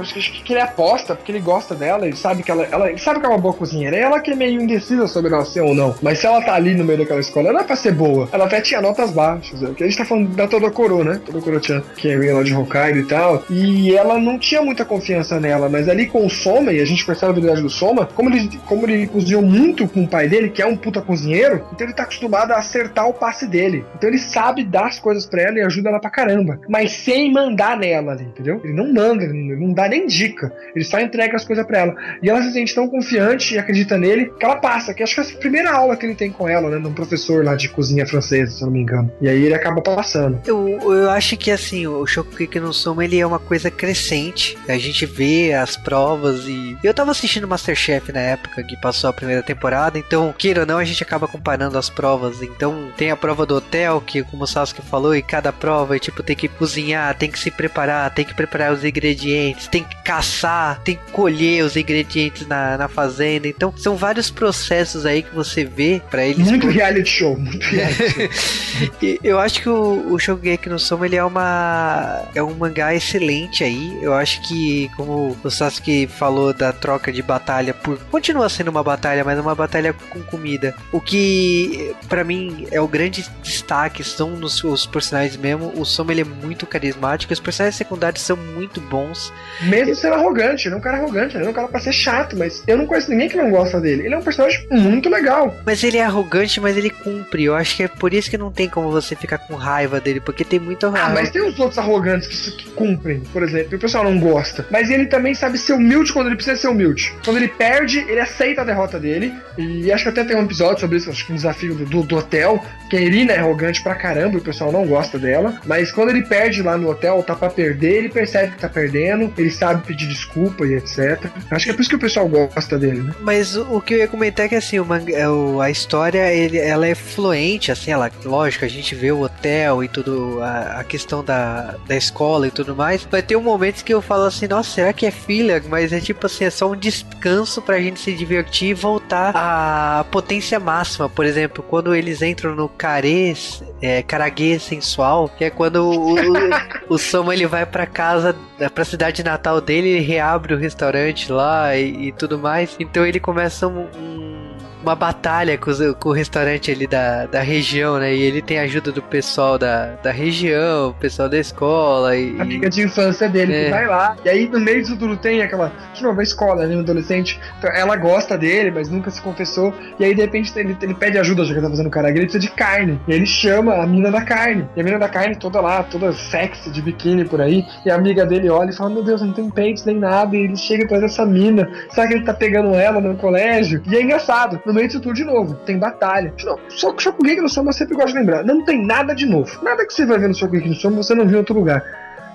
que ele aposta, porque ele gosta dela, ele sabe que ela, ela ele sabe que é uma boa cozinheira. É ela que é meio indecisa sobre ela ser ou não. Mas se ela tá ali no meio daquela escola, ela é pra ser boa. Ela até tinha notas baixas. É, que a gente tá falando da Todokoro, né? Todokoro-chan, que é lá de Hokkaido e tal. E ela não tinha muita confiança nela, mas ali com o Soma, e a gente percebe a habilidade do Soma, como ele, como ele cozinhou muito com o pai dele, que é um puta cozinheiro, então ele tá acostumado a acertar o passe dele. Então ele sabe dar as coisas pra ela e ajuda ela pra caramba. Mas sem mandar nela ali, entendeu? Ele não manda, ele não dá nem dica. Ele só entrega as coisas pra ela. E ela se sente tão confiante e acredita nele que ela passa, que acho que é a primeira aula que ele tem com ela, né? De um professor lá de cozinha francesa. Japonesa, se eu não me engano. E aí ele acaba passando. Eu, eu acho que assim, o Shokugeki no Soma ele é uma coisa crescente. A gente vê as provas e. Eu tava assistindo Masterchef na época que passou a primeira temporada, então, queira ou não, a gente acaba comparando as provas. Então, tem a prova do hotel, que como o Sasuke falou, e cada prova, tipo, tem que cozinhar, tem que se preparar, tem que preparar os ingredientes, tem que caçar, tem que colher os ingredientes na, na fazenda. Então, são vários processos aí que você vê para eles. Muito reality show, muito reality show. eu acho que o, o Shogeki no Soma ele é uma é um mangá excelente aí. Eu acho que como o Sasuke falou da troca de batalha por continua sendo uma batalha, mas uma batalha com comida. O que para mim é o grande destaque são nos os personagens mesmo. O Soma ele é muito carismático, os personagens secundários são muito bons. Mesmo sendo arrogante, ele é um cara arrogante, ele é um cara pra ser chato, mas eu não conheço ninguém que não gosta dele. Ele é um personagem muito legal. Mas ele é arrogante, mas ele cumpre. Eu acho que é por isso que não tem como você ficar com raiva dele, porque tem muita raiva. Ah, mas tem os outros arrogantes que, que cumprem, por exemplo, e o pessoal não gosta. Mas ele também sabe ser humilde quando ele precisa ser humilde. Quando ele perde, ele aceita a derrota dele. E acho que até tem um episódio sobre isso, acho que um desafio do, do, hotel, que a Irina é arrogante pra caramba, e o pessoal não gosta dela. Mas quando ele perde lá no hotel, tá pra perder, ele percebe que tá perdendo, ele sabe pedir desculpa e etc. Acho que é por isso que o pessoal gosta dele, né? Mas o, o que eu ia comentar é que assim, o manga, o, a história ele, ela é fluente, assim, ela, lógico, a gente vê o hotel e tudo, a, a questão da, da escola e tudo mais. Vai ter um momento que eu falo assim, nossa, será que é filha? Mas é tipo assim, é só um descanso pra gente se divertir e voltar à potência máxima. Por exemplo, quando eles entram no carês, é, caraguê sensual, que é quando o, o, o Soma ele vai pra casa, pra cidade natal dele, ele reabre o restaurante lá e, e tudo mais. Então ele começa um, um uma batalha com, os, com, o restaurante ali da, da região, né? E ele tem a ajuda do pessoal da, da região, pessoal da escola e... Amiga de infância dele é. que vai lá. E aí no meio disso tudo tem aquela... De novo, a escola, né? Um adolescente. Então, ela gosta dele, mas nunca se confessou. E aí de repente ele, ele pede ajuda, já que ele tá fazendo caraca. Ele precisa de carne. E ele chama a mina da carne. E a mina da carne toda lá, toda sexy, de biquíni por aí. E a amiga dele olha e fala, meu Deus, não tem peitos nem nada. E ele chega atrás dessa mina. Será que ele tá pegando ela no colégio? E é engraçado. No meio tudo de novo. Tem batalha. Não, só que o Shokugeki no Soma sempre gosto de lembrar. Não tem nada de novo. Nada que você vai ver no Shokugeki no Soma você não viu em outro lugar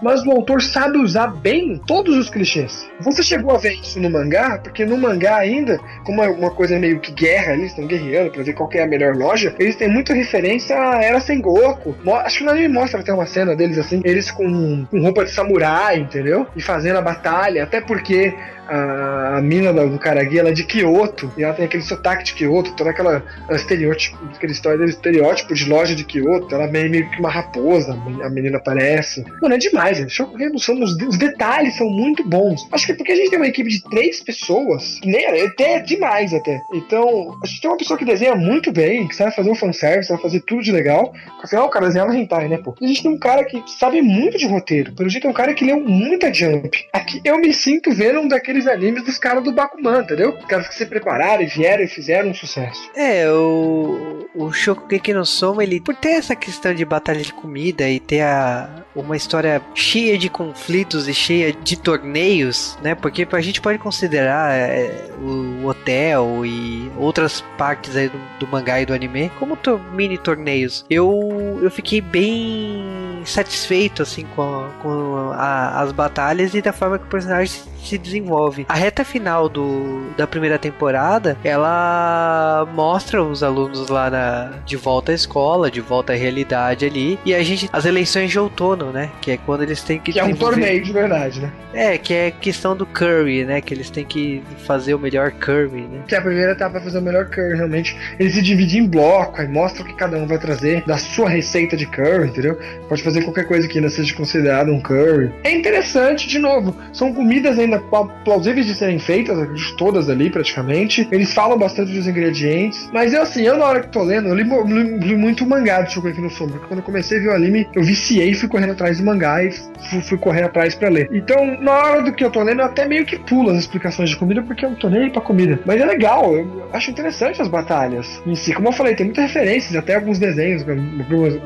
mas o autor sabe usar bem todos os clichês. Você chegou a ver isso no mangá, porque no mangá ainda, como é uma coisa meio que guerra, eles estão guerreando para ver qual é a melhor loja, eles têm muita referência a Era Sengoku. Acho que no anime mostra até uma cena deles assim, eles com, com roupa de samurai, entendeu? E fazendo a batalha, até porque a, a mina do Karagi, ela é de Kyoto, e ela tem aquele sotaque de Kyoto, toda aquela estereótipo, aquela história estereótipo de loja de Kyoto, ela é meio que uma raposa, a menina parece. Mano, é demais, gente. Os, os detalhes são muito bons. Acho que é porque a gente tem uma equipe de três pessoas, nem é até demais até. Então, a gente tem uma pessoa que desenha muito bem, que sabe fazer um fanservice, sabe fazer tudo de legal. Afinal, o cara desenha no hentai, né, pô? E a gente tem um cara que sabe muito de roteiro. Pelo jeito, é um cara que leu muita Jump. Aqui eu me sinto vendo um daqueles aqueles animes dos caras do Bakuman, entendeu? Caras que se prepararam e vieram e fizeram um sucesso. É, o, o Shokugeki no Soma, ele, por ter essa questão de batalha de comida e ter a, uma história cheia de conflitos e cheia de torneios, né? Porque a gente pode considerar é, o hotel e outras partes aí do, do mangá e do anime como to mini torneios. Eu, eu fiquei bem satisfeito assim com, com a, as batalhas e da forma que o personagem se desenvolve. A reta final do, da primeira temporada, ela mostra os alunos lá na, de volta à escola, de volta à realidade ali, e a gente as eleições de outono, né, que é quando eles têm que que é um torneio de verdade, né? É, que é questão do curry, né, que eles têm que fazer o melhor curry, né? Que é a primeira etapa é fazer o melhor curry, realmente. Eles se dividem em bloco, aí mostra o que cada um vai trazer da sua receita de curry, entendeu? Pode fazer qualquer coisa que ainda seja considerado um curry. É interessante, de novo, são comidas ainda plausíveis de serem feitas, todas ali praticamente. Eles falam bastante dos ingredientes. Mas eu assim, eu na hora que tô lendo, eu li, li, li muito mangá de Shokugeki no. Porque quando eu comecei a ver o anime, eu viciei e fui correndo atrás do mangá e fui, fui correndo atrás para ler. Então, na hora do que eu tô lendo, eu até meio que pulo as explicações de comida, porque eu não tô nem aí pra comida. Mas é legal, eu acho interessante as batalhas em si. Como eu falei, tem muitas referências, até alguns desenhos,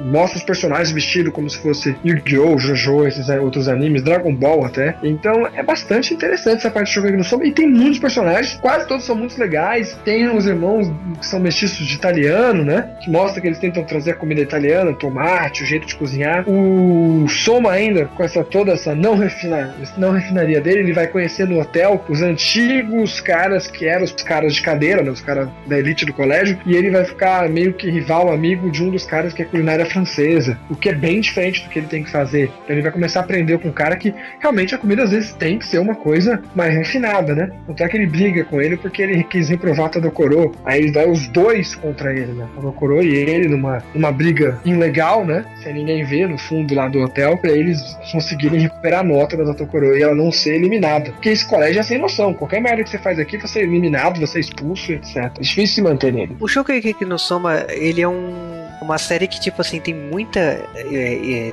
mostra os personagens vestidos como se fosse Yu-Gi-Oh!, JoJo, esses outros animes, Dragon Ball até. Então é bastante interessante essa parte de Shokugeki no Soma. E tem muitos personagens, quase todos são muito legais. Tem os irmãos que são mestiços de italiano, né? Que mostra que eles tentam trazer a comida italiana, tomate, o jeito de cozinhar. O Soma ainda, com essa toda essa não, refina, não refinaria dele, ele vai conhecer no hotel os antigos caras que eram os caras de cadeira, né? Os caras da elite do colégio. E ele vai ficar meio que rival, amigo de um dos caras que é culinária francesa. O que é bem diferente do que ele tem que fazer. Então ele vai começar a aprender com um cara que realmente a comida às vezes tem que ser uma coisa mais refinada, né? Tanto é que ele briga com ele porque ele quis reprovar Tadokoro. Aí vai os dois contra ele, né? Tadokoro e ele numa, numa briga ilegal, né? Sem ninguém ver no fundo lá do hotel, para eles conseguirem recuperar a nota da Tadokoro e ela não ser eliminada. Porque esse colégio é sem noção. Qualquer merda que você faz aqui, você é eliminado, você é expulso, etc. É difícil se manter nele. O Shokugeki no Soma, ele é um uma série que, tipo assim, tem muita. É,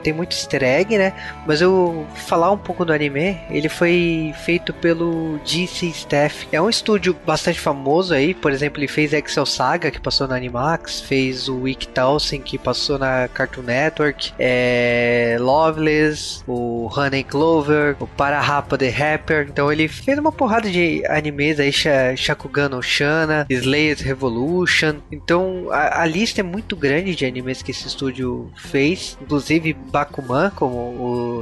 tem muito easter egg, né? Mas eu falar um pouco do anime, ele foi feito pelo DC Staff. É um estúdio bastante famoso aí, por exemplo, ele fez Excel Saga, que passou na Animax, fez o Wick Towson, que passou na Cartoon Network, é, Loveless, o Honey Clover, o Parahapa The Rapper. Então ele fez uma porrada de animes aí, Shakugan no Shana, Slayers Revolution. Então a, a lista é muito grande de animes que esse estúdio fez, inclusive Bakuman, como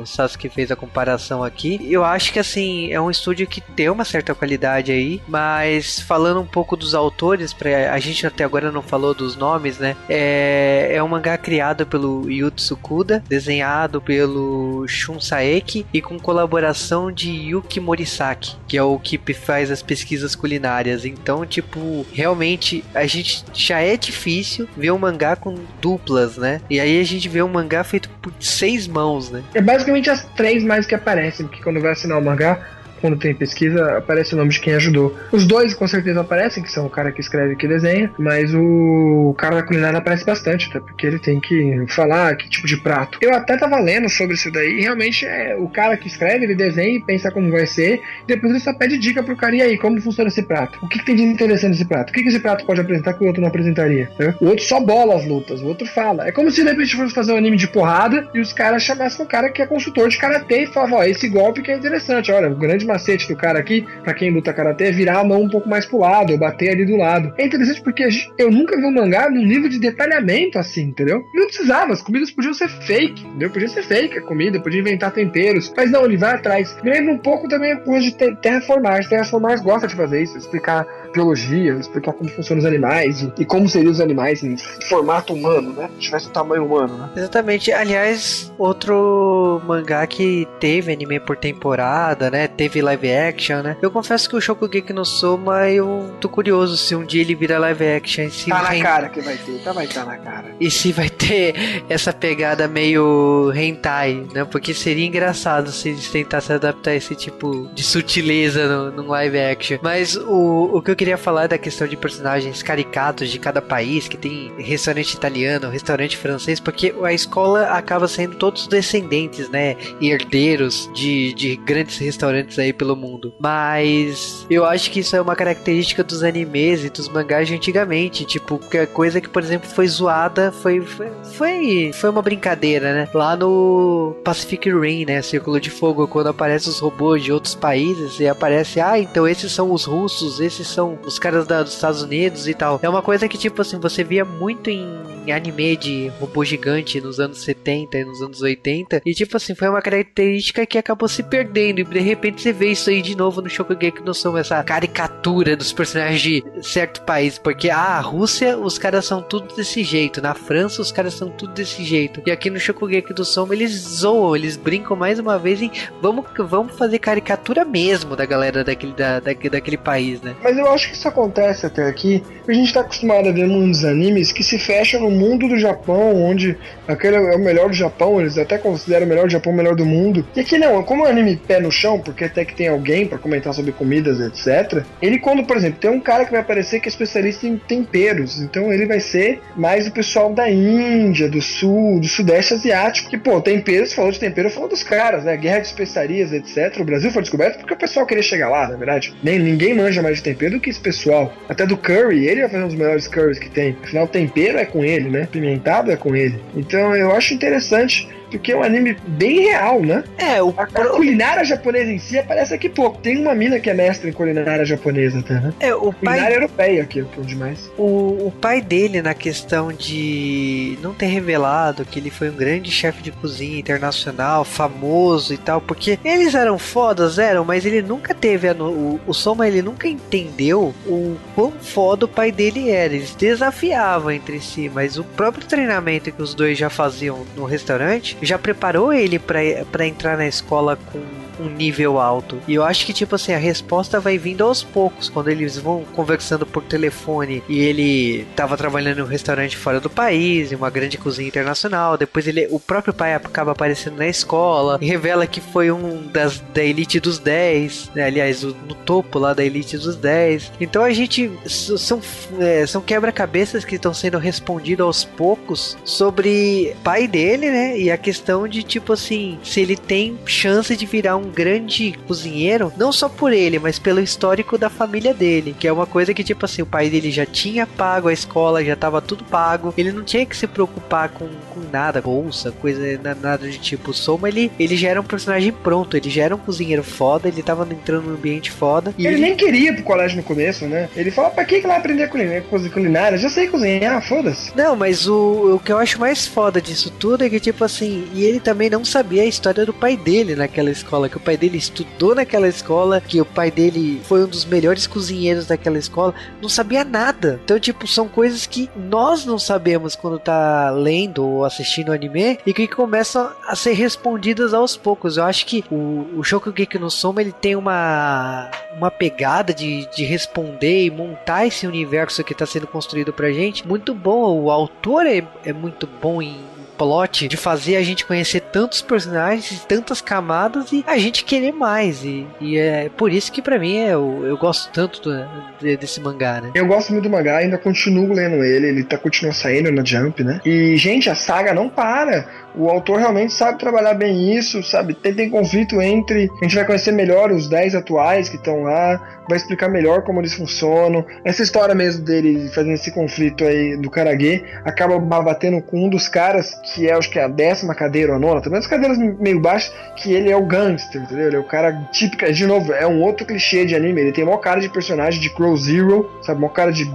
o Sasuke fez a comparação aqui. Eu acho que assim, é um estúdio que tem uma certa qualidade aí, mas falando um pouco dos autores, pra, a gente até agora não falou dos nomes, né? É, é um mangá criado pelo Yu Tsukuda, desenhado pelo Shun Saeki e com colaboração de Yuki Morisaki, que é o que faz as pesquisas culinárias. Então, tipo, realmente a gente já é difícil ver um mangá com duplas, né? E aí a gente vê um mangá feito por seis mãos, né? É basicamente as três mais que aparecem, porque quando vai assinar o mangá, quando tem pesquisa, aparece o nome de quem ajudou. Os dois com certeza aparecem, que são o cara que escreve e que desenha, mas o cara da culinária aparece bastante, até porque ele tem que falar que tipo de prato. Eu até tava lendo sobre isso daí, e realmente é o cara que escreve, ele desenha e pensa como vai ser, e depois ele só pede dica pro cara, e aí, como funciona esse prato? O que, que tem de interessante nesse prato? O que, que esse prato pode apresentar que o outro não apresentaria? Né? O outro só bola as lutas, o outro fala. É como se de repente fosse fazer um anime de porrada e os caras chamassem o cara que é consultor de karatê e falavam, ó, esse golpe que é interessante, olha, o grande macete do cara aqui, para quem luta karatê, é virar a mão um pouco mais pro lado, ou bater ali do lado. É interessante porque eu nunca vi um mangá num nível de detalhamento assim, entendeu? Não precisava, as comidas podiam ser fake, entendeu? Podia ser fake a comida, podia inventar temperos, mas não, ele vai atrás. Me lembra um pouco também a coisa de terraformar. Terraformar gosta de fazer isso, explicar biologia, explicar como funcionam os animais e, e como seriam os animais em formato humano, né? Se tivesse o tamanho humano, né? Exatamente. Aliás, outro mangá que teve anime por temporada, né? Teve live action, né? Eu confesso que o Shokugeki no Soma, eu tô curioso se um dia ele vira live action. Se tá na cara que vai ter, tá vai estar tá na cara. E se vai ter essa pegada meio hentai, né? Porque seria engraçado se eles tentassem adaptar esse tipo de sutileza no live action. Mas o, o que eu queria falar da questão de personagens caricatos de cada país, que tem restaurante italiano, restaurante francês, porque a escola acaba sendo todos descendentes, né? E herdeiros de, de grandes restaurantes aí pelo mundo. Mas eu acho que isso é uma característica dos animes e dos mangás de antigamente. Tipo, que coisa que, por exemplo, foi zoada foi, foi, foi uma brincadeira, né? Lá no Pacific Rim, né? Círculo de Fogo, quando aparecem os robôs de outros países e aparece, ah, então esses são os russos, esses são os caras da, dos Estados Unidos e tal. É uma coisa que, tipo assim, você via muito em anime de robô gigante nos anos 70 e nos anos 80. E, tipo assim, foi uma característica que acabou se perdendo. E de repente você vê isso aí de novo no Shokugeki no Soma, essa caricatura dos personagens de certo país. Porque ah, a Rússia, os caras são tudo desse jeito. Na França, os caras são tudo desse jeito. E aqui no Shokugeki do Soma, eles zoam, eles brincam mais uma vez em vamos, vamos fazer caricatura mesmo da galera daquele, da, da, daquele país, né? Mas eu acho acho que isso acontece até aqui. A gente está acostumado a ver muitos animes que se fecham no mundo do Japão, onde aquele é o melhor do Japão, eles até consideram o melhor do Japão o melhor do mundo. E aqui não, como é um anime pé no chão, porque até que tem alguém para comentar sobre comidas, etc. Ele, quando, por exemplo, tem um cara que vai aparecer que é especialista em temperos, então ele vai ser mais o pessoal da Índia, do Sul, do Sudeste Asiático. Que, pô, temperos, falou de tempero, falou dos caras, né? Guerra de especiarias, etc. O Brasil foi descoberto porque o pessoal queria chegar lá, na verdade. Nem, ninguém manja mais de tempero do que esse pessoal. Até do curry, ele vai fazer um dos melhores curries que tem. Afinal, o tempero é com ele. né? Pimentado é com ele. Então eu acho interessante porque é um anime bem real, né? É, o A, a culinária japonesa em si aparece aqui pouco. Tem uma mina que é mestre em culinária japonesa até, né? É, o Culinária pai, europeia aqui, é demais. o, o pai dele, na questão de não ter revelado que ele foi um grande chefe de cozinha internacional, famoso e tal, porque eles eram fodas, eram, mas ele nunca teve. a o, o Soma, ele nunca entendeu o quão foda o pai dele era. Eles desafiavam entre si, mas o próprio treinamento que os dois já faziam no restaurante já preparou ele pra entrar na escola com um nível alto. E eu acho que, tipo assim, a resposta vai vindo aos poucos, quando eles vão conversando por telefone e ele tava trabalhando em um restaurante fora do país, em uma grande cozinha internacional. Depois ele, o próprio pai acaba aparecendo na escola e revela que foi um das da elite dos 10, né? aliás, no topo lá da elite dos 10. Então a gente são, é, são quebra-cabeças que estão sendo respondidos aos poucos sobre pai dele, né? E a questão de tipo assim, se ele tem chance de virar um grande cozinheiro, não só por ele, mas pelo histórico da família dele, que é uma coisa que tipo assim, o pai dele já tinha pago a escola, já tava tudo pago, ele não tinha que se preocupar com, com nada, bolsa, coisa na- nada de tipo Soma, ele ele já era um personagem pronto, ele já era um cozinheiro foda, ele tava entrando num ambiente foda e Ele nem queria ir pro colégio no começo, né? Ele fala, pra que que ele vai aprender culinária? culinária? Já sei cozinhar, foda-se. Não, mas o, o que eu acho mais foda disso tudo é que, tipo assim, e ele também não sabia a história do pai dele naquela escola, que o pai dele estudou naquela escola, que o pai dele foi um dos melhores cozinheiros daquela escola, não sabia nada. Então, tipo, são coisas que nós não sabemos quando tá lendo ou assistindo anime e que começam a ser respondidas aos poucos. Eu acho que o, o Shokugeki no Soma, ele tem uma, uma pegada de, de responder e montar esse universo que tá sendo construído pra gente muito bom. O autor é, é muito bom em plot de fazer a gente conhecer tantos personagens, tantas camadas e a gente querer mais. E, e é por isso que pra mim é, eu, eu gosto tanto do- de- desse mangá, né? Eu gosto muito do mangá, ainda continuo lendo ele, ele tá continua saindo na Jump, né? E, gente, a saga não para. O autor realmente sabe trabalhar bem isso, sabe? Tem, tem conflito entre. A gente vai conhecer melhor os 10 atuais que estão lá, vai explicar melhor como eles funcionam. Essa história mesmo dele fazendo esse conflito aí do Karage acaba batendo com um dos caras, que é acho que é a décima cadeira ou a nona, também as cadeiras meio baixas, que ele é o gangster, entendeu? Ele é o cara típico, de novo, é um outro clichê de anime. Ele tem maior cara de personagem de Crow Zero, sabe? Maior cara de.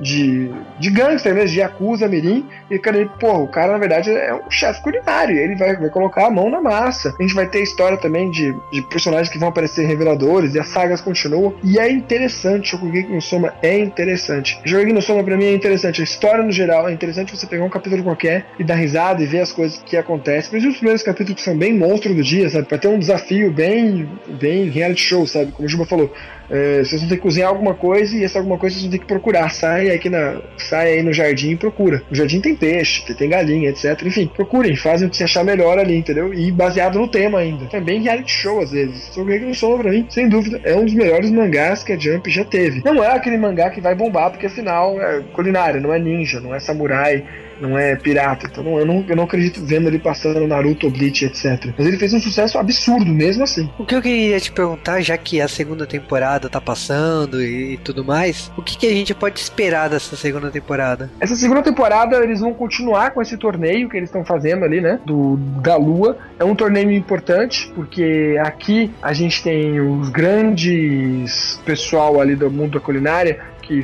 De, de gangster mesmo, de Yakuza, Mirim, e cara, ele, porra, o cara na verdade é um chefe culinário, ele vai, vai colocar a mão na massa. A gente vai ter história também de, de personagens que vão aparecer reveladores, e as sagas continuam. E é interessante, Shokugeki no Soma é interessante. Shokugeki no Soma pra mim é interessante, a história no geral é interessante você pegar um capítulo qualquer e dar risada e ver as coisas que acontecem. Exemplo, os primeiros capítulos são bem monstro do dia, sabe? Pra ter um desafio bem, bem reality show, sabe? Como o Juba falou. É, vocês vão ter que cozinhar alguma coisa e essa alguma coisa vocês vão ter que procurar. Sai aqui na, sai aí no jardim e procura. No jardim tem peixe, tem galinha, etc. Enfim, procurem, fazem o que você achar melhor ali, entendeu? E baseado no tema ainda. É bem reality show às vezes. Sobre que não sou pra mim, sem dúvida, é um dos melhores mangás que a Jump já teve. Não é aquele mangá que vai bombar, porque afinal é culinária, não é ninja, não é samurai. Não é pirata, então não- eu, não, eu não acredito vendo ele passando Naruto, Bleach, etc. Mas ele fez um sucesso absurdo mesmo assim. O que eu queria te perguntar, já que a segunda temporada tá passando e, e tudo mais, o que, que a gente pode esperar dessa segunda temporada? Essa segunda temporada eles vão continuar com esse torneio que eles estão fazendo ali, né? Do da Lua. É um torneio importante porque aqui a gente tem os grandes pessoal ali do mundo da culinária que,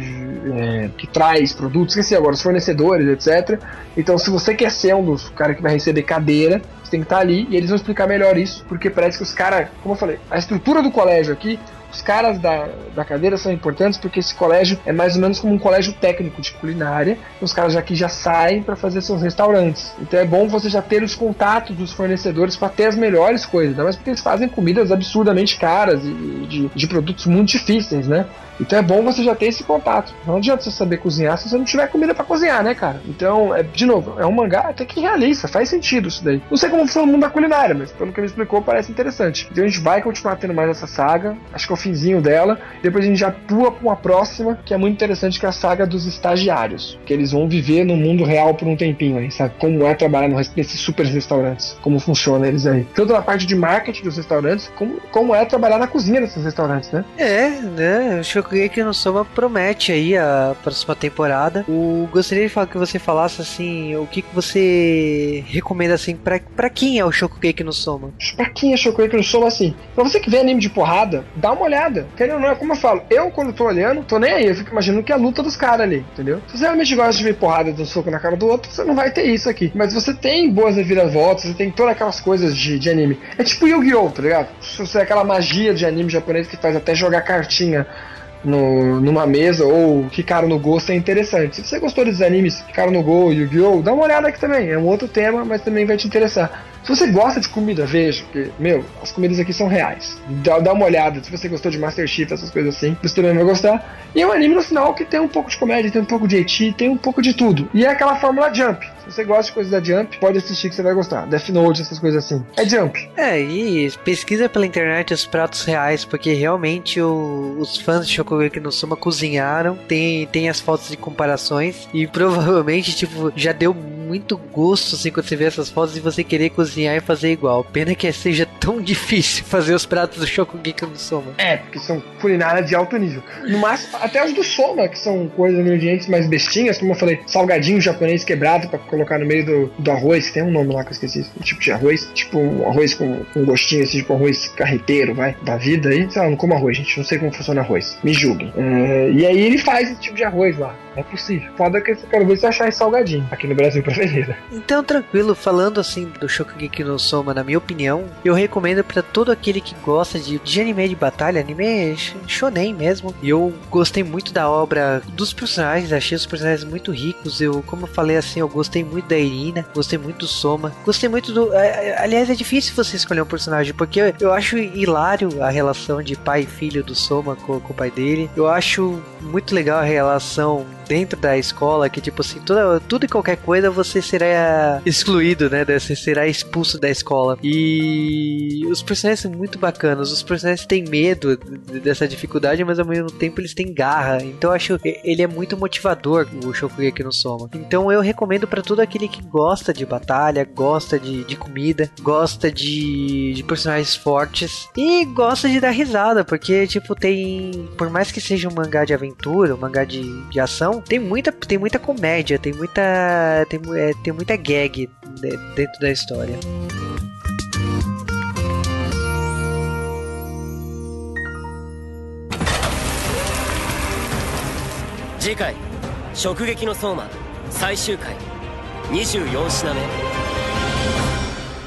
é, que traz produtos, esqueci agora, os fornecedores, etc. Então, se você quer ser um dos caras que vai receber cadeira, você tem que estar ali e eles vão explicar melhor isso, porque parece que os caras, como eu falei, a estrutura do colégio aqui os caras da, da cadeira são importantes porque esse colégio é mais ou menos como um colégio técnico de culinária. Os caras aqui já saem para fazer seus restaurantes. Então é bom você já ter os contatos dos fornecedores para ter as melhores coisas, ainda mais porque eles fazem comidas absurdamente caras e de, de produtos muito difíceis, né? Então é bom você já ter esse contato. Não adianta você saber cozinhar se você não tiver comida para cozinhar, né, cara? Então, é, de novo, é um mangá até que realista, faz sentido isso daí. Não sei como funciona o mundo da culinária, mas pelo que ele explicou, parece interessante. Então a gente vai continuar tendo mais essa saga. Acho que é o finzinho dela. Depois a gente já pula pra uma próxima, que é muito interessante, que é a saga dos estagiários. Que eles vão viver no mundo real por um tempinho aí, sabe? Como é trabalhar nesses super restaurantes. Como funciona eles aí. Tanto na parte de marketing dos restaurantes, como, como é trabalhar na cozinha desses restaurantes, né? É, né? O Shokugeki no Soma promete aí a próxima temporada. O, gostaria que você falasse assim, o que, que você recomenda assim pra, pra quem é o Shokugeki no Soma? Pra quem é Shokugeki no Soma, assim, pra você que vê anime de porrada, dá uma olhada. Querendo ou não, é como eu falo, eu quando tô olhando, tô nem aí, eu fico imaginando que é a luta dos caras ali, entendeu? Se você realmente gosta de ver porrada do soco na cara do outro, você não vai ter isso aqui. Mas você tem boas reviravoltas, você tem todas aquelas coisas de, de anime. É tipo Yu-Gi-Oh!, tá ligado? Você é aquela magia de anime japonês que faz até jogar cartinha no, numa mesa ou ficaram no gosto é interessante. Se você gostou desses animes, ficaram no Go, Yu-Gi-Oh!, dá uma olhada aqui também. É um outro tema, mas também vai te interessar. Se você gosta de comida, veja, porque, meu, as comidas aqui são reais. Dá, dá uma olhada, se você gostou de Master Chief, essas coisas assim, você também vai gostar. E é um anime no final que tem um pouco de comédia, tem um pouco de eti, tem um pouco de tudo. E é aquela fórmula Jump. Se você gosta de coisas da Jump, pode assistir que você vai gostar. Death Note, essas coisas assim. É Jump. É, e pesquisa pela internet os pratos reais, porque realmente o, os fãs de Shokugeki no Soma cozinharam, tem, tem as fotos de comparações, e provavelmente, tipo, já deu muito gosto, assim, quando você vê essas fotos e você querer cozinhar e fazer igual. Pena que seja tão difícil fazer os pratos do Shokugeki no Soma. É, porque são culinárias de alto nível. No máximo, até os do Soma, que são coisas, ingredientes mais bestinhas, como eu falei, salgadinho japonês quebrado para colocar no meio do, do arroz, tem um nome lá que eu esqueci, um tipo de arroz, tipo um arroz com, com gostinho, assim, tipo arroz carreteiro, vai, da vida aí. Sei lá, não como arroz, gente, não sei como funciona arroz. Me julguem. É, e aí ele faz esse tipo de arroz lá. É possível. Foda que eu quero ver se achar esse salgadinho aqui no Brasil pra vender. Então, tranquilo, falando assim do Shokugeki no Soma, na minha opinião, eu recomendo para todo aquele que gosta de, de anime de batalha, anime shonen mesmo. E eu gostei muito da obra dos personagens, achei os personagens muito ricos. Eu, como eu falei assim, eu gostei muito da Irina, gostei muito do Soma, gostei muito do. Aliás, é difícil você escolher um personagem, porque eu acho hilário a relação de pai e filho do Soma com, com o pai dele. Eu acho muito legal a relação dentro da escola, que tipo assim, toda, tudo e qualquer coisa você será excluído, né? Você será expulso da escola. E os personagens são muito bacanas. Os personagens têm medo dessa dificuldade, mas ao mesmo tempo eles têm garra. Então eu acho ele é muito motivador, o Shokugeki no Soma. Então eu recomendo para todo aquele que gosta de batalha, gosta de, de comida, gosta de, de personagens fortes e gosta de dar risada, porque tipo tem, por mais que seja um mangá de aventura, um mangá de, de ação, tem muita, tem muita comédia, tem muita, tem, é, tem muita gag dentro da história. 次回「直撃の相馬」最終回24品目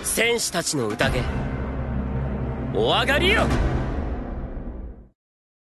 戦士たちの宴お上がりよ